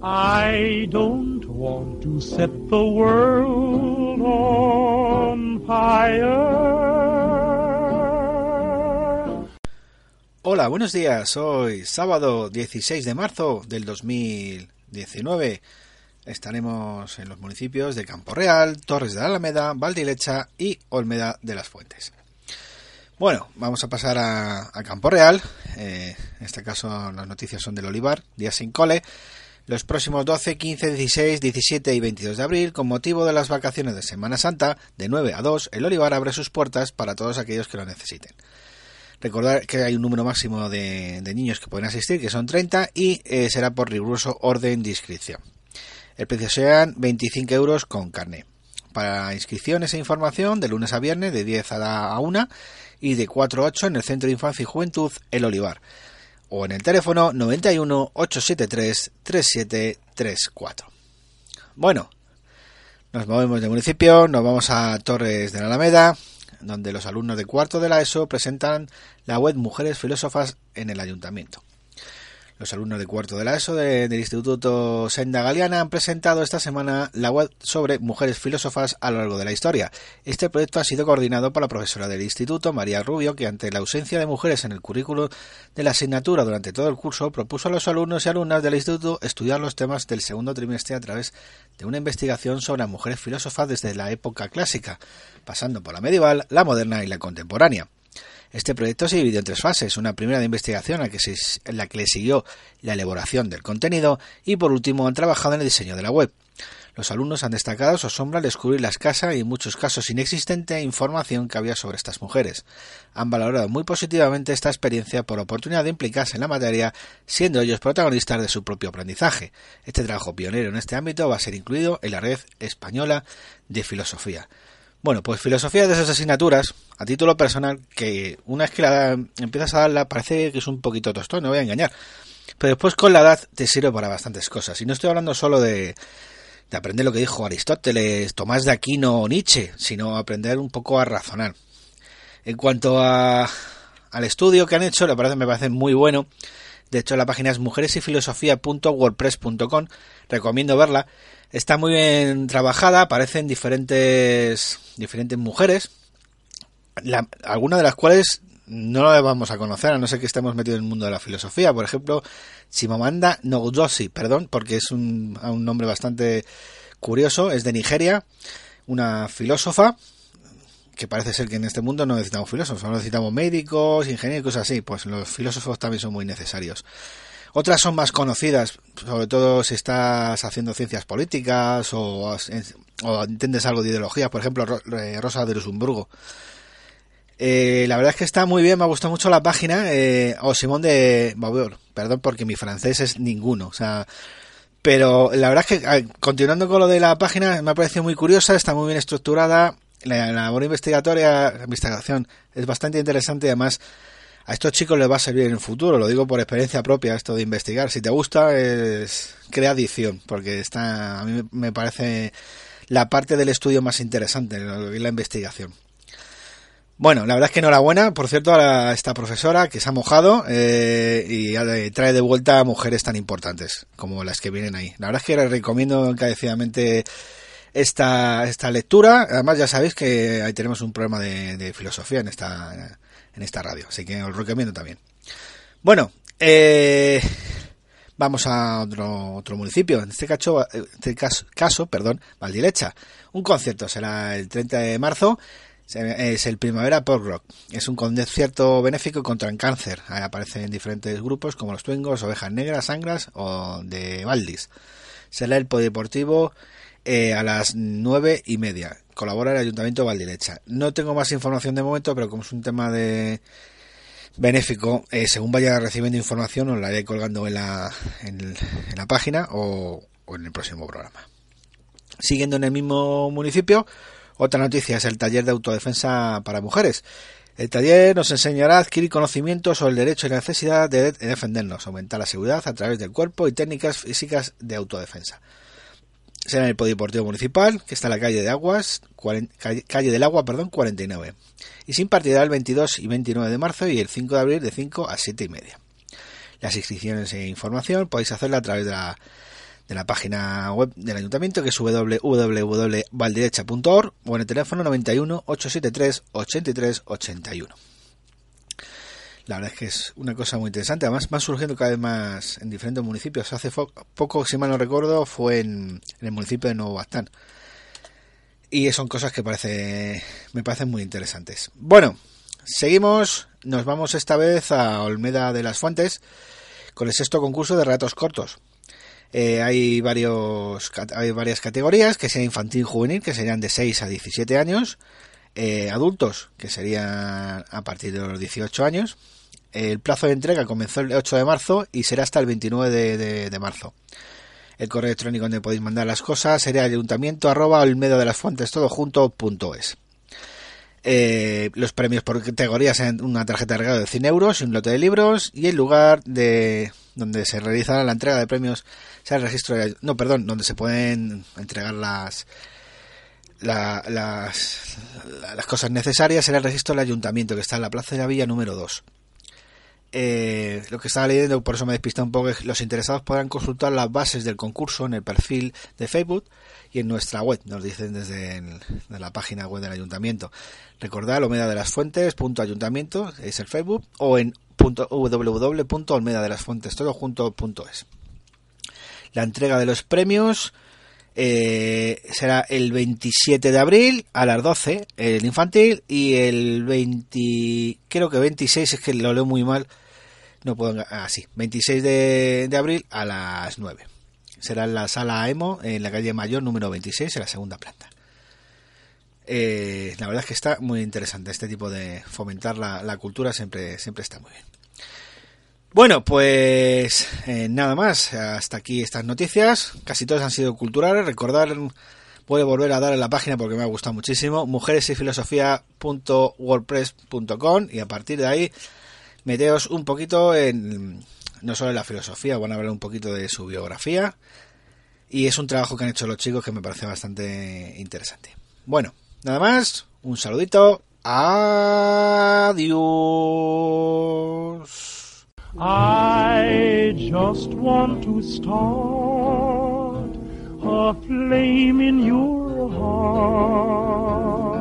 I don't want to set the world on fire. Hola, buenos días. Hoy sábado 16 de marzo del 2019. Estaremos en los municipios de Campo Real, Torres de la Alameda, Valdilecha y Olmeda de las Fuentes. Bueno, vamos a pasar a, Campo Real. Eh, en este caso las noticias son del Olivar, día sin cole. Los próximos 12, 15, 16, 17 y 22 de abril, con motivo de las vacaciones de Semana Santa, de 9 a 2, el Olivar abre sus puertas para todos aquellos que lo necesiten. Recordar que hay un número máximo de, niños que pueden asistir, que son 30, y eh, será por riguroso orden de inscripción. El precio serán 25 euros con carne. Para inscripciones e información, de lunes a viernes, de 10 a 1 y de 4 a 8 en el Centro de Infancia y Juventud El Olivar o en el teléfono 91 873 3734. Bueno, nos movemos de municipio, nos vamos a Torres de la Alameda, donde los alumnos de cuarto de la ESO presentan la web Mujeres Filósofas en el Ayuntamiento. Los alumnos de cuarto de la ESO del Instituto Senda Galeana han presentado esta semana la web sobre mujeres filósofas a lo largo de la historia. Este proyecto ha sido coordinado por la profesora del instituto, María Rubio, que ante la ausencia de mujeres en el currículo de la asignatura durante todo el curso, propuso a los alumnos y alumnas del instituto estudiar los temas del segundo trimestre a través de una investigación sobre mujeres filósofas desde la época clásica, pasando por la medieval, la moderna y la contemporánea. Este proyecto se dividió en tres fases, una primera de investigación a en la que le siguió la elaboración del contenido y por último han trabajado en el diseño de la web. Los alumnos han destacado su asombro al descubrir la escasa y en muchos casos inexistente información que había sobre estas mujeres. Han valorado muy positivamente esta experiencia por oportunidad de implicarse en la materia, siendo ellos protagonistas de su propio aprendizaje. Este trabajo pionero en este ámbito va a ser incluido en la red española de filosofía. Bueno, pues filosofía de esas asignaturas, a título personal, que una vez que la empiezas a darla parece que es un poquito tostón, no voy a engañar. Pero después con la edad te sirve para bastantes cosas. Y no estoy hablando solo de, de aprender lo que dijo Aristóteles, Tomás de Aquino o Nietzsche, sino aprender un poco a razonar. En cuanto a, al estudio que han hecho, me parece, me parece muy bueno. De hecho, la página es mujeresyfilosofía.wordpress.com. Recomiendo verla. Está muy bien trabajada, aparecen diferentes, diferentes mujeres, algunas de las cuales no las vamos a conocer, a no ser que estemos metidos en el mundo de la filosofía. Por ejemplo, Chimamanda Ngozi, perdón, porque es un, un nombre bastante curioso, es de Nigeria, una filósofa, que parece ser que en este mundo no necesitamos filósofos, no necesitamos médicos, ingenieros, cosas así, pues los filósofos también son muy necesarios. Otras son más conocidas, sobre todo si estás haciendo ciencias políticas o, entiendes algo de ideología, por ejemplo, eh, Rosa de Luxemburgo. Eh, la verdad es que está muy bien, me ha gustado mucho la página, eh, o Simón de Beauvoir, perdón porque mi francés es ninguno, o sea, pero la verdad es que continuando con lo de la página me ha parecido muy curiosa, está muy bien estructurada, la labor investigatoria, la investigación es bastante interesante y además a estos chicos les va a servir en el futuro, lo digo por experiencia propia, esto de investigar. Si te gusta, es crea adicción, porque está, a mí me parece la parte del estudio más interesante, la investigación. Bueno, la verdad es que enhorabuena, por cierto, a esta profesora que se ha mojado eh, y trae de vuelta a mujeres tan importantes como las que vienen ahí. La verdad es que les recomiendo encarecidamente esta, esta lectura. Además, ya sabéis que ahí tenemos un programa de, de filosofía en esta en esta radio. Así que os recomiendo también. Bueno, eh, vamos a otro, otro municipio. En este, caso, este caso, perdón, Valdilecha. Un concierto será el 30 de marzo. Es el Primavera Pop Rock. Es un concierto benéfico contra el cáncer. aparecen diferentes grupos como los Twingos, Ovejas Negras, Sangras o de Valdis. Será el Polideportivo eh, a las nueve y media colabora el Ayuntamiento de Valdilecha. No tengo más información de momento, pero como es un tema de benéfico, eh, según vaya recibiendo información, os la iré colgando en la, en, la página o, en el próximo programa. Siguiendo en el mismo municipio, otra noticia es el taller de autodefensa para mujeres. El taller nos enseñará a adquirir conocimientos sobre el derecho y la necesidad de defendernos, aumentar la seguridad a través del cuerpo y técnicas físicas de autodefensa será en el Polideportivo Municipal, que está en la calle de Aguas, calle, del Agua, perdón, 49. Y se impartirá el 22 y 29 de marzo y el 5 de abril de 5 a 7 y media. Las inscripciones e información podéis hacerla a través de la, de la página web del ayuntamiento que es www.valdirecha.org o en el teléfono 91 873 83 81. La verdad es que es una cosa muy interesante. Además, van surgiendo cada vez más en diferentes municipios. Hace poco, si mal no recuerdo, fue en, el municipio de Nuevo Bastán. Y son cosas que parece, me parecen muy interesantes. Bueno, seguimos. Nos vamos esta vez a Olmeda de las Fuentes con el sexto concurso de relatos cortos. Eh, hay, varios, hay varias categorías, que sea infantil juvenil, que serían de 6 a 17 años. Eh, adultos, que serían a partir de los 18 años el plazo de entrega comenzó el 8 de marzo y será hasta el 29 de, marzo. El correo electrónico donde podéis mandar las cosas sería ayuntamiento arroba medio de las fuentes todo junto es. Eh, los premios por categoría sean una tarjeta de regalo de 100 euros, un lote de libros y el lugar de donde se realizará la entrega de premios sea el registro de, no perdón donde se pueden entregar las las, las cosas necesarias será el registro del ayuntamiento que está en la plaza de la villa número 2 eh, lo que estaba leyendo, por eso me despista un poco, los interesados podrán consultar las bases del concurso en el perfil de Facebook y en nuestra web, nos dicen desde la página web del ayuntamiento. Recordad, Olmeda de las Fuentes, punto ayuntamiento, es el Facebook, o en punto www.olmeda de las Fuentes, todo junto, punto es. La entrega de los premios eh, será el 27 de abril a las 12 el infantil y el 20 creo que 26 es que lo leo muy mal no puedo ah 26 de, abril a las 9 será en la sala EMO en la calle Mayor número 26 en la segunda planta. Eh, la verdad es que está muy interesante este tipo de fomentar la, la cultura siempre siempre está muy bien bueno, pues eh, nada más. Hasta aquí estas noticias. Casi todas han sido culturales. Recordar, voy a volver a dar en la página porque me ha gustado muchísimo. mujeresyfilosofía.wordpress.com y a partir de ahí meteos un poquito en no solo en la filosofía, van a hablar un poquito de su biografía. Y es un trabajo que han hecho los chicos que me parece bastante interesante. Bueno, nada más. Un saludito. Adiós. I just want to start a flame in your heart.